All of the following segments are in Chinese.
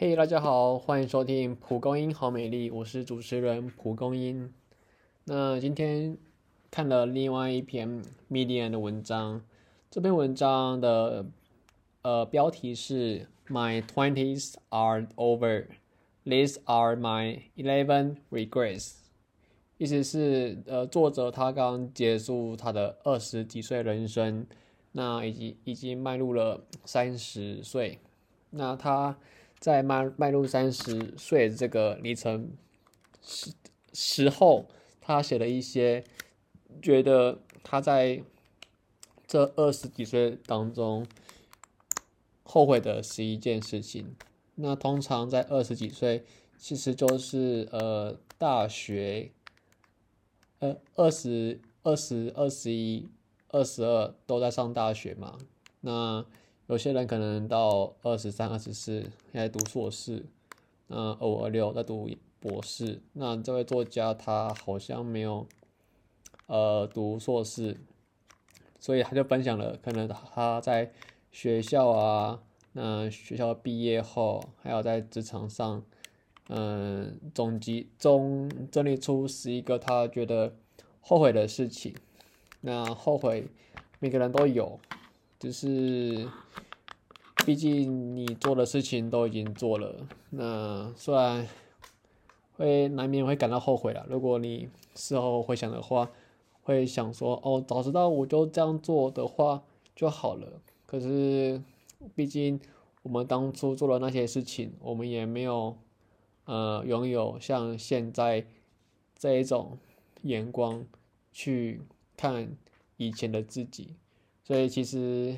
嘿，大家好，欢迎收听蒲公英好美丽，我是主持人蒲公英。那今天看了另外一篇 Medium 的文章，这篇文章的呃标题是 My twenties are over, these are my eleven regrets。意思是呃作者他刚结束他的二十几岁人生，那已经已经迈入了三十岁，那他。在迈迈入三十岁这个里程时时候，他写了一些觉得他在这二十几岁当中后悔的十一件事情。那通常在二十几岁，其实就是呃大学，呃二十二十二十一二十二都在上大学嘛。那有些人可能到二十三、二十四在读硕士，那二五、二六在读博士。那这位作家他好像没有呃读硕士，所以他就分享了可能他在学校啊，那学校毕业后，还有在职场上，嗯，总集中整理出十一个他觉得后悔的事情。那后悔每个人都有。就是，毕竟你做的事情都已经做了，那虽然会难免会感到后悔了。如果你事后回想的话，会想说：“哦，早知道我就这样做的话就好了。”可是，毕竟我们当初做的那些事情，我们也没有呃拥有像现在这一种眼光去看以前的自己。所以其实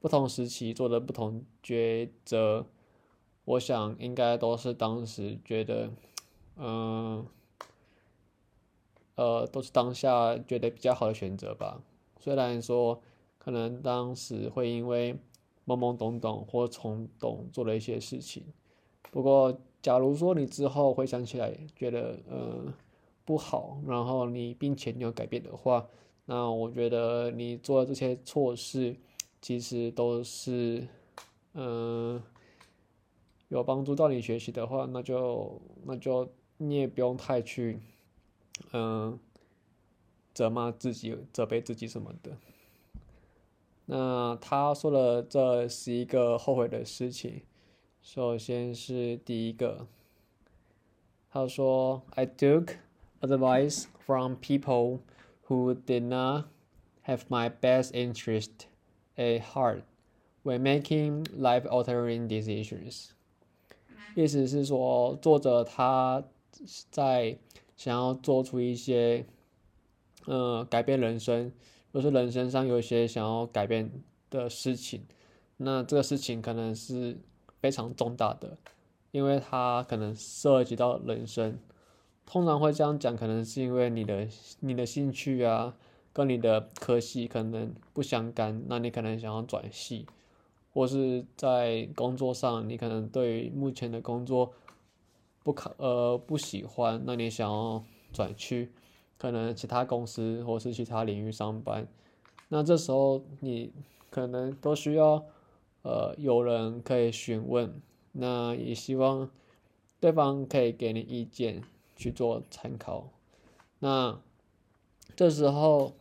不同时期做的不同抉择，我想应该都是当时觉得，嗯，呃，都是当下觉得比较好的选择吧。虽然说可能当时会因为懵懵懂懂或冲动做了一些事情，不过假如说你之后回想起来觉得呃不好，然后你并且你要改变的话。那我觉得你做的这些错事，其实都是，嗯，有帮助到你学习的话，那就那就你也不用太去，嗯，责骂自己、责备自己什么的。那他说了这十一个后悔的事情，首先是第一个，他说：“I took advice from people。” Who did not have my best interest at heart when making life-altering decisions。意思是说，作者他在想要做出一些，呃，改变人生，就是人生上有一些想要改变的事情。那这个事情可能是非常重大的，因为它可能涉及到人生。通常会这样讲，可能是因为你的你的兴趣啊，跟你的科系可能不相干，那你可能想要转系，或是在工作上，你可能对目前的工作不可呃不喜欢，那你想要转去可能其他公司或是其他领域上班，那这时候你可能都需要呃有人可以询问，那也希望对方可以给你意见。去做参考，那这时候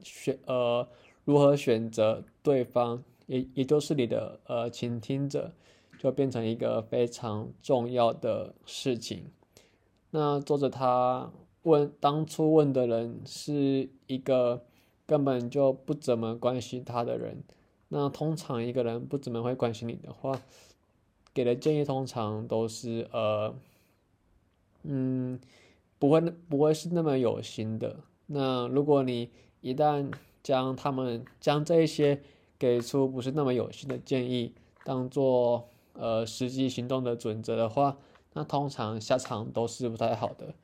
选呃如何选择对方，也也就是你的呃倾听者，就变成一个非常重要的事情。那作者他问当初问的人是一个根本就不怎么关心他的人，那通常一个人不怎么会关心你的话，给的建议通常都是呃。嗯，不会，不会是那么有心的。那如果你一旦将他们将这一些给出不是那么有心的建议当做呃实际行动的准则的话，那通常下场都是不太好的。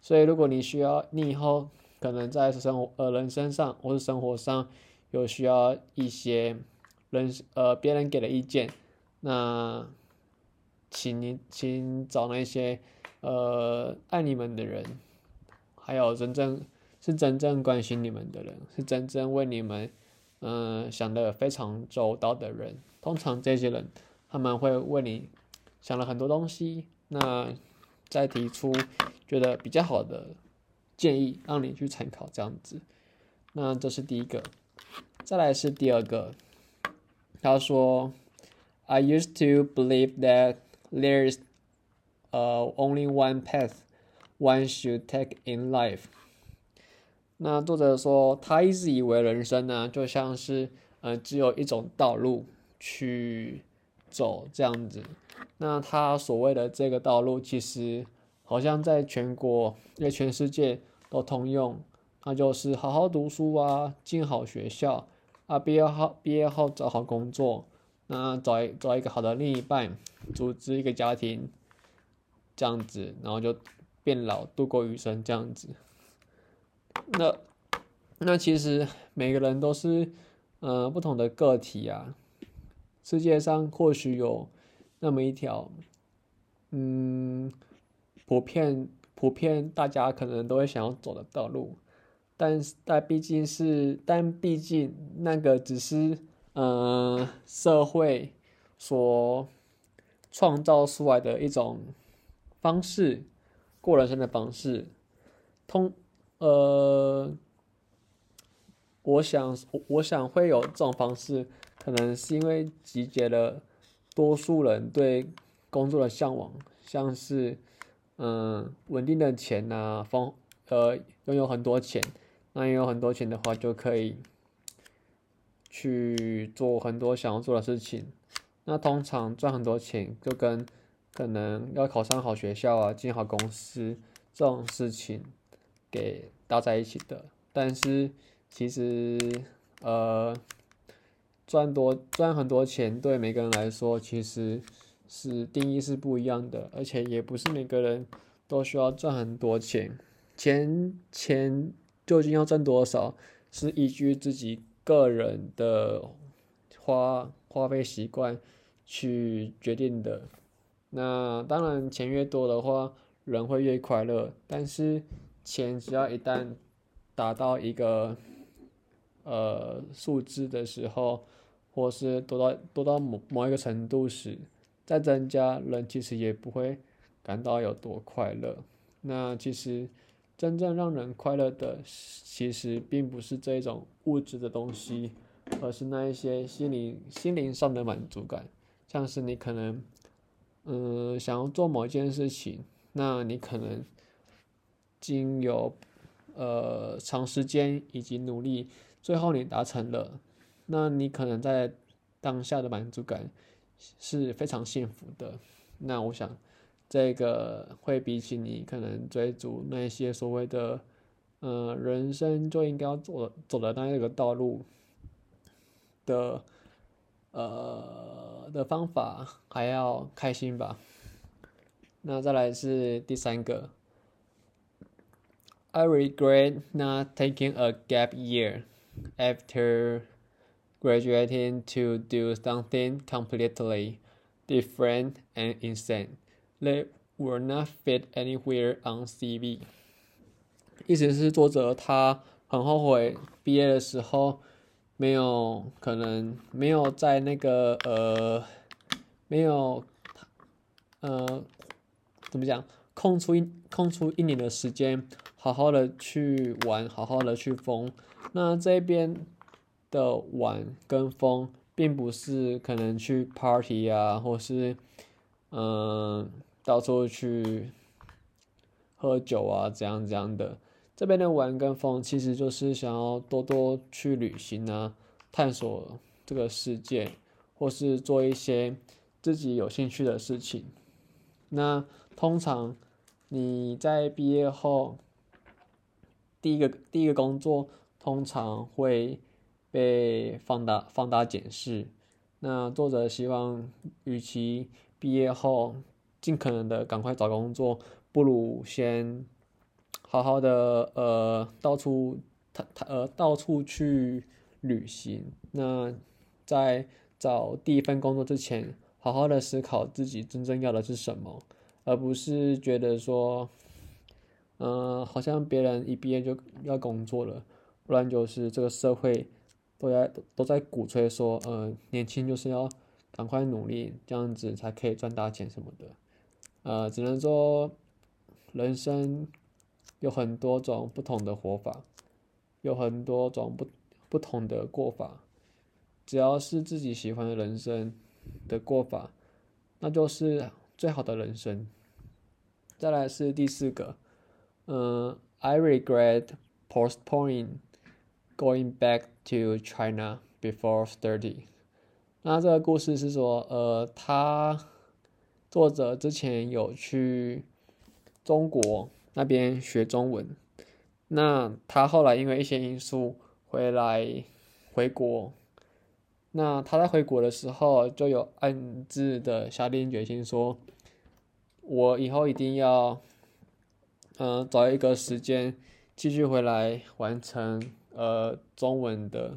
所以，如果你需要，你以后可能在生活呃人生上或是生活上有需要一些人呃别人给的意见，那请你请找那些。呃，爱你们的人，还有真正是真正关心你们的人，是真正为你们，嗯，想的非常周到的人。通常这些人，他们会为你想了很多东西，那再提出觉得比较好的建议，让你去参考这样子。那这是第一个，再来是第二个。他说：“I used to believe that there is uh only one path one should take in life。”那作者说，他一直以为人生呢，就像是呃，只有一种道路去走这样子。那他所谓的这个道路，其实好像在全国、在全世界都通用，那就是好好读书啊，进好学校啊，毕业后毕业后找好工作，那找一找一个好的另一半，组织一个家庭，这样子，然后就变老，度过余生这样子。那那其实每个人都是呃不同的个体啊，世界上或许有那么一条，嗯，普遍普遍大家可能都会想要走的道路，但是但毕竟是但毕竟那个只是呃社会所创造出来的一种方式，过人生的方式，通。呃，我想，我想会有这种方式，可能是因为集结了多数人对工作的向往，像是，嗯，稳定的钱呐，丰，呃，拥有很多钱，那拥有很多钱的话，就可以去做很多想要做的事情。那通常赚很多钱，就跟可能要考上好学校啊，进好公司这种事情。给搭在一起的，但是其实呃赚多赚很多钱对每个人来说其实是定义是不一样的，而且也不是每个人都需要赚很多钱，钱钱究竟要赚多少是依据自己个人的花花费习惯去决定的。那当然钱越多的话，人会越快乐，但是。钱只要一旦达到一个呃数字的时候，或是多到多到某某一个程度时，再增加，人其实也不会感到有多快乐。那其实真正让人快乐的，其实并不是这种物质的东西，而是那一些心灵心灵上的满足感。像是你可能嗯想要做某一件事情，那你可能。经由呃长时间以及努力，最后你达成了，那你可能在当下的满足感是非常幸福的。那我想，这个会比起你可能追逐那些所谓的呃人生就应该要走走的那一个道路的呃的方法还要开心吧。那再来是第三个。I regret not taking a gap year after graduating to do something completely different and insane that will not fit anywhere on CV。意思是作者他很后悔毕业的时候没有可能没有在那个呃没有呃怎么讲空出一空出一年的时间。好好的去玩，好好的去疯。那这边的玩跟疯，并不是可能去 party 啊，或是嗯到处去喝酒啊，怎样怎样的。这边的玩跟疯，其实就是想要多多去旅行啊，探索这个世界，或是做一些自己有兴趣的事情。那通常你在毕业后，第一个第一个工作通常会被放大放大检视。那作者希望，与其毕业后尽可能的赶快找工作，不如先好好的呃到处他他呃到处去旅行。那在找第一份工作之前，好好的思考自己真正要的是什么，而不是觉得说。嗯，好像别人一毕业就要工作了，不然就是这个社会都在都在鼓吹说，呃，年轻就是要赶快努力，这样子才可以赚大钱什么的。呃，只能说人生有很多种不同的活法，有很多种不不同的过法。只要是自己喜欢的人生的过法，那就是最好的人生。再来是第四个，嗯，I regret postponing going back to China before thirty。那这个故事是说，呃，他作者之前有去中国那边学中文，那他后来因为一些因素回来回国。那他在回国的时候，就有暗自的下定决心说：“我以后一定要，嗯，找一个时间继续回来完成呃中文的，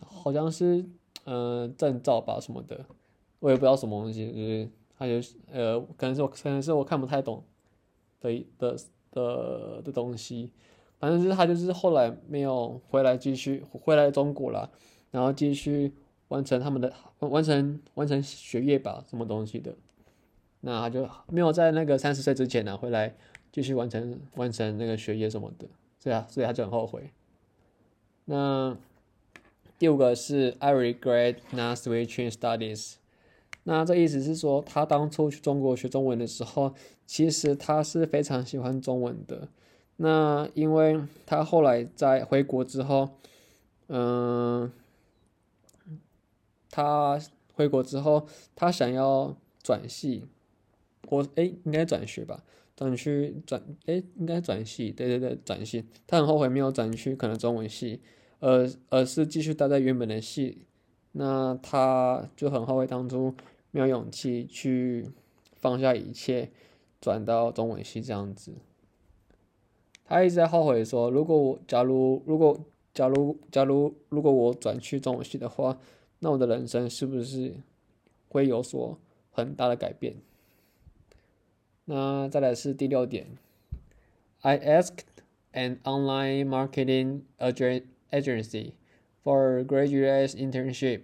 好像是嗯证照吧什么的，我也不知道什么东西，就是他就呃可能是我可能是我看不太懂的的的的东西，反正是他就是后来没有回来继续回来中国了。”然后继续完成他们的完成完成学业吧，什么东西的，那他就没有在那个三十岁之前呢回来继续完成完成那个学业什么的，所以啊，所以他就很后悔。那第五个是 I regret not switching studies。那这意思是说，他当初去中国学中文的时候，其实他是非常喜欢中文的。那因为他后来在回国之后，嗯。他回国之后，他想要转系，我哎应该转学吧，转去转哎应该转系，对对对转系。他很后悔没有转去可能中文系，而而是继续待在原本的系。那他就很后悔当初没有勇气去放下一切，转到中文系这样子。他一直在后悔说，如果我假如如果假如假如如果我转去中文系的话。那我的人生是不是会有所很大的改变？那再来是第六点，I asked an online marketing agency for graduate internship.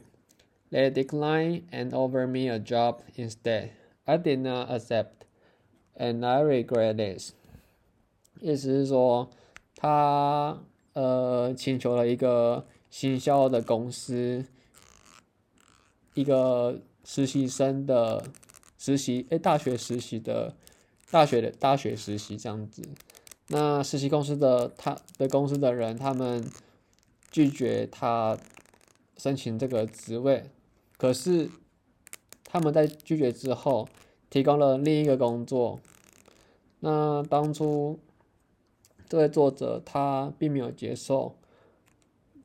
They declined and offered me a job instead. I did not accept, and I regret this. 意思是说，他呃请求了一个新销的公司。一个实习生的实习，哎，大学实习的，大学的大学实习这样子。那实习公司的他的公司的人，他们拒绝他申请这个职位，可是他们在拒绝之后，提供了另一个工作。那当初这位作者他并没有接受，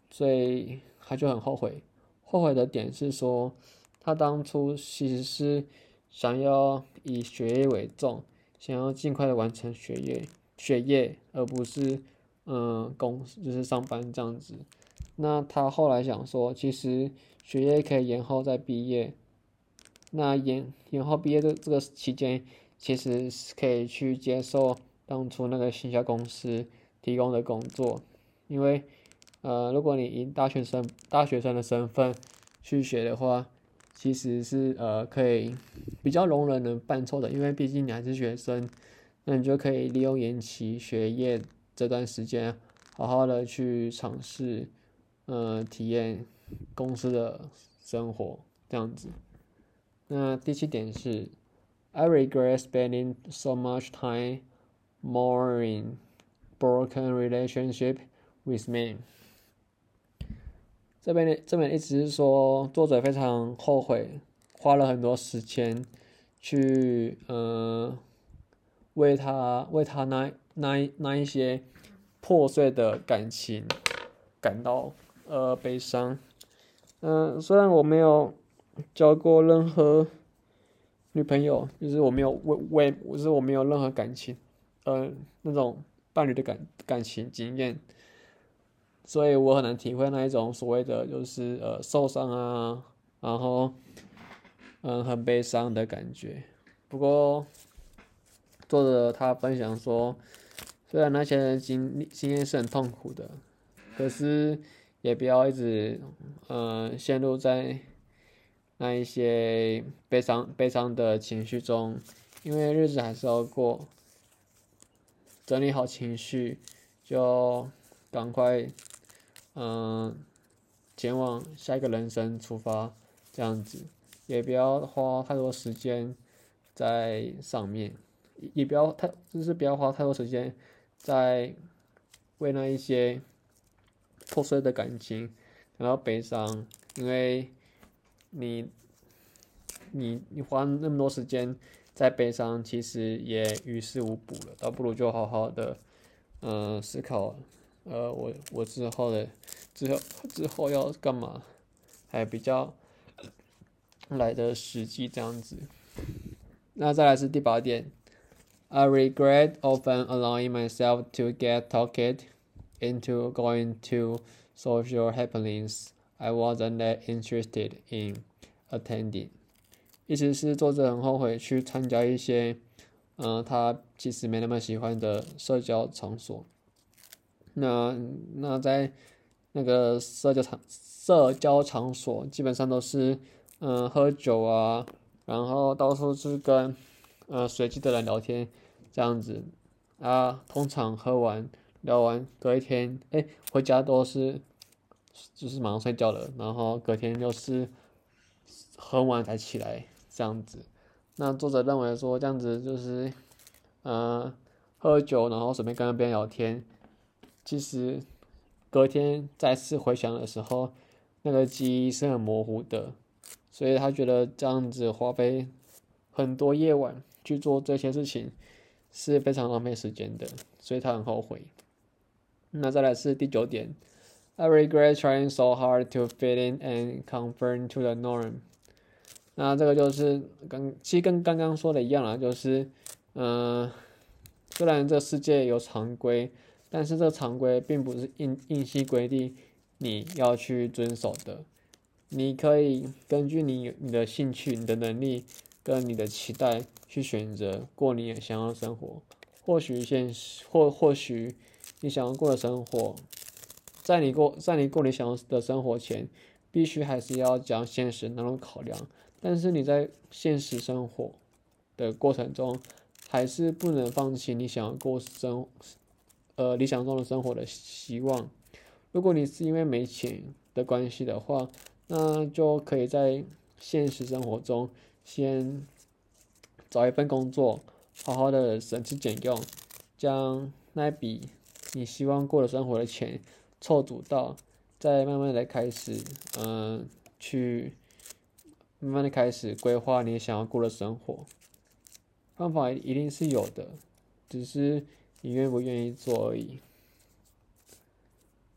所以他就很后悔。后悔的点是说，他当初其实是想要以学业为重，想要尽快的完成学业，学业而不是嗯工就是上班这样子。那他后来想说，其实学业可以延后再毕业，那延延后毕业的这个期间，其实是可以去接受当初那个新销公司提供的工作，因为。呃，如果你以大学生大学生的身份去学的话，其实是呃可以比较容忍人犯错的，因为毕竟你还是学生，那你就可以利用延期学业这段时间，好好的去尝试，呃，体验公司的生活这样子。那第七点是，I regret spending so much time more in broken relationship with men。这边的这边意思是说，作者非常后悔，花了很多时间去呃为他为他那那那一些破碎的感情感到呃悲伤。嗯，虽然我没有交过任何女朋友，就是我没有为为，就是我没有任何感情，呃那种伴侣的感感情经验。所以我很难体会那一种所谓的就是呃受伤啊，然后嗯很悲伤的感觉。不过作者他分享说，虽然那些经历经验是很痛苦的，可是也不要一直呃陷入在那一些悲伤悲伤的情绪中，因为日子还是要过，整理好情绪，就赶快，嗯，前往下一个人生出发，这样子，也不要花太多时间在上面，也不要太就是不要花太多时间在为那一些破碎的感情感到悲伤，因为。你，你你花那么多时间在悲伤，其实也于事无补了。倒不如就好好的，嗯，思考，呃，我我之后的之后之后要干嘛，还比较来的实际这样子。那再来是第八点，I regret often allowing myself to get talked into going to social happenings. I wasn't that interested in attending，意思是作者很后悔去参加一些，嗯，他其实没那么喜欢的社交场所。那那在那个社交场社交场所，基本上都是嗯喝酒啊，然后到处去跟呃随机的人聊天这样子啊。通常喝完聊完，隔一天哎回家都是。就是马上睡觉了，然后隔天又是很晚才起来这样子。那作者认为说这样子就是，呃，喝酒然后随便跟别人聊天，其实隔天再次回想的时候，那个记忆是很模糊的，所以他觉得这样子花费很多夜晚去做这些事情是非常浪费时间的，所以他很后悔。那再来是第九点。I regret trying so hard to fit in and conform to the norm。那这个就是刚，其实跟刚刚说的一样啦，就是，嗯，虽然这世界有常规，但是这常规并不是硬硬性规定你要去遵守的。你可以根据你你的兴趣、你的能力跟你的期待去选择过你想要的生活。或许现，或或许你想要过的生活。在你过在你过你想要的生活前，必须还是要将现实那种考量。但是你在现实生活的过程中，还是不能放弃你想要过生，呃理想中的生活的希望。如果你是因为没钱的关系的话，那就可以在现实生活中先找一份工作，好好的省吃俭用，将那笔你希望过的生活的钱。凑足到，再慢慢的开始，嗯，去慢慢的开始规划你想要过的生活。方法一定是有的，只是你愿不愿意做而已。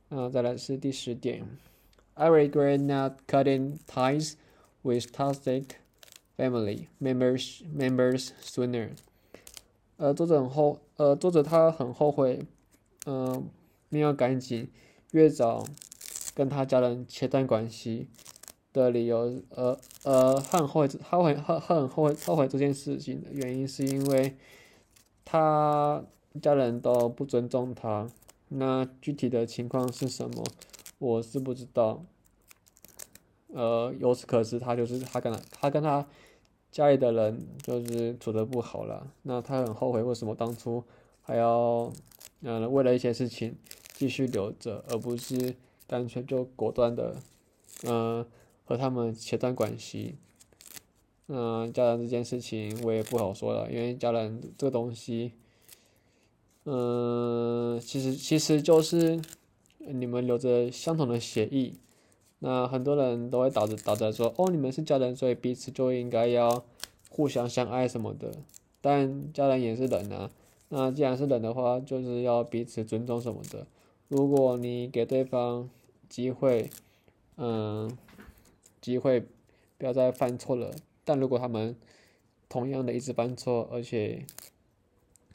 啊，再来是第十点，I regret not cutting ties with toxic family members members sooner。呃，作者很后，呃，作者他很后悔，嗯，你要赶紧。越早跟他家人切断关系的理由，呃呃，很后悔，他会很很后悔后悔这件事情的原因，是因为他家人都不尊重他。那具体的情况是什么，我是不知道。呃，由此可知，他就是他跟他他跟他家里的人就是处的不好了。那他很后悔，为什么当初还要嗯为了一些事情。继续留着，而不是干脆就果断的，嗯，和他们切断关系。嗯，家人这件事情我也不好说了，因为家人这个东西，嗯，其实其实就是你们留着相同的协议。那很多人都会打着打着说，哦，你们是家人，所以彼此就应该要互相相爱什么的。但家人也是人啊，那既然是人的话，就是要彼此尊重什么的。如果你给对方机会，嗯，机会不要再犯错了。但如果他们同样的一直犯错，而且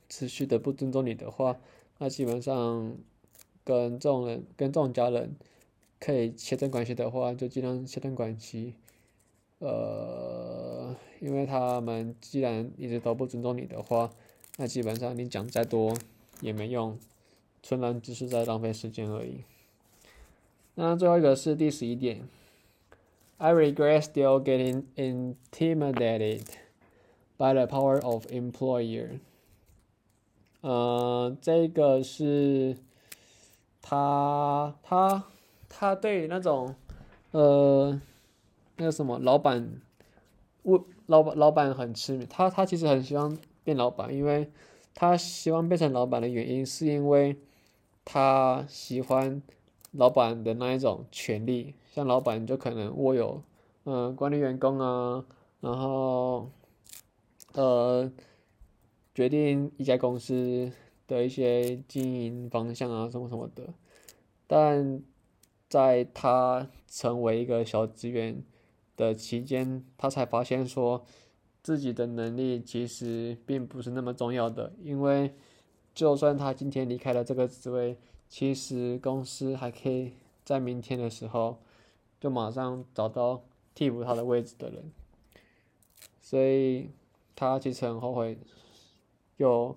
持续的不尊重你的话，那基本上跟这种人、跟这种家人可以切断关系的话，就尽量切断关系。呃，因为他们既然一直都不尊重你的话，那基本上你讲再多也没用。纯然只是在浪费时间而已。那最后一个是第十一点 I regret still getting intimidated by the power of employer。呃，这个是他他他对那种呃那个什么老板，我老板老板很痴迷，他他其实很希望变老板，因为他希望变成老板的原因是因为他喜欢老板的那一种权利。像老板就可能握有，嗯，管理员工啊，然后，呃，决定一家公司的一些经营方向啊，什么什么的。但在他成为一个小职员的期间，他才发现说，自己的能力其实并不是那么重要的，因为就算他今天离开了这个职位，其实公司还可以在明天的时候。就马上找到替补他的位置的人，所以他其实很后悔，有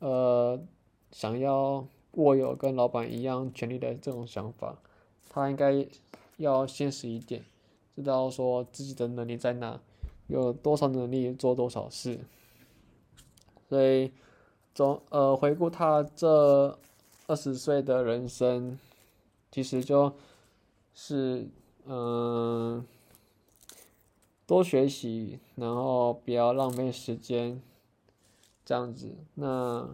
呃想要握有跟老板一样权利的这种想法。他应该要现实一点，知道说自己的能力在哪，有多少能力做多少事。所以，总呃回顾他这二十岁的人生，其实就。是，嗯，多学习，然后不要浪费时间，这样子。那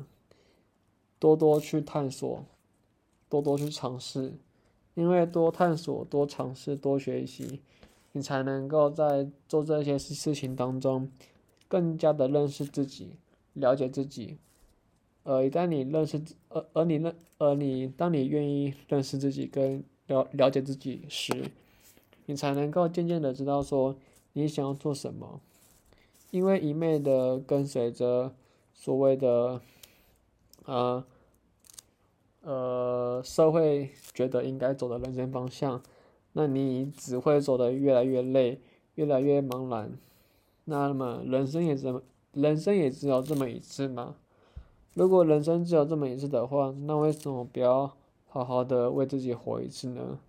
多多去探索，多多去尝试，因为多探索、多尝试、多学习，你才能够在做这些事事情当中，更加的认识自己，了解自己。呃，一旦你认识，而而你认，而你当你愿意认识自己跟。了了解自己时，你才能够渐渐的知道说你想要做什么。因为一昧的跟随着所谓的，呃，呃，社会觉得应该走的人生方向，那你只会走得越来越累，越来越茫然。那么人生也这么，人生也只有这么一次嘛。如果人生只有这么一次的话，那为什么不要？好好的为自己活一次呢，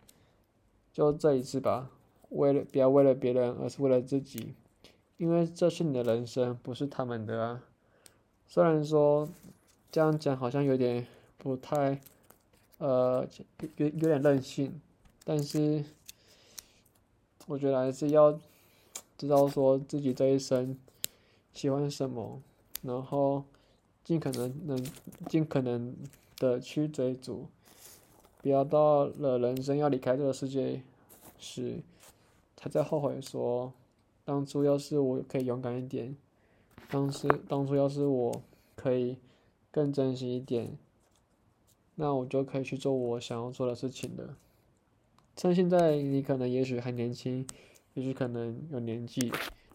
就这一次吧。为了不要为了别人，而是为了自己，因为这是你的人生，不是他们的啊。虽然说这样讲好像有点不太，呃，有有点任性，但是我觉得还是要知道说自己这一生喜欢什么，然后尽可能能尽可能的去追逐。不要到了人生要离开这个世界时，才在后悔说，当初要是我可以勇敢一点，当时当初要是我可以更珍惜一点，那我就可以去做我想要做的事情了。像现在你可能也许还年轻，也许可能有年纪，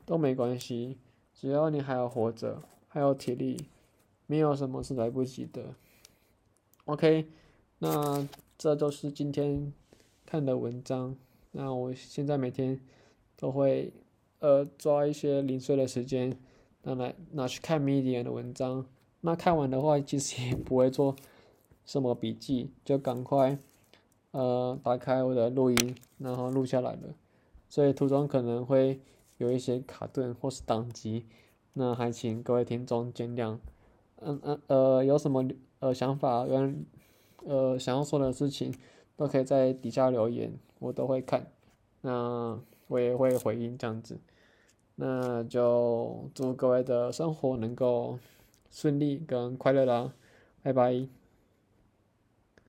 都没关系，只要你还要活着，还有体力，没有什么是来不及的。OK，那。这都是今天看的文章。那我现在每天都会呃抓一些零碎的时间，拿来拿去看 Medium 的文章。那看完的话，其实也不会做什么笔记，就赶快呃打开我的录音，然后录下来了。所以途中可能会有一些卡顿或是宕机，那还请各位听众见谅。嗯嗯呃，有什么呃想法跟？呃，想要说的事情都可以在底下留言，我都会看，那我也会回应这样子，那就祝各位的生活能够顺利跟快乐啦，拜拜。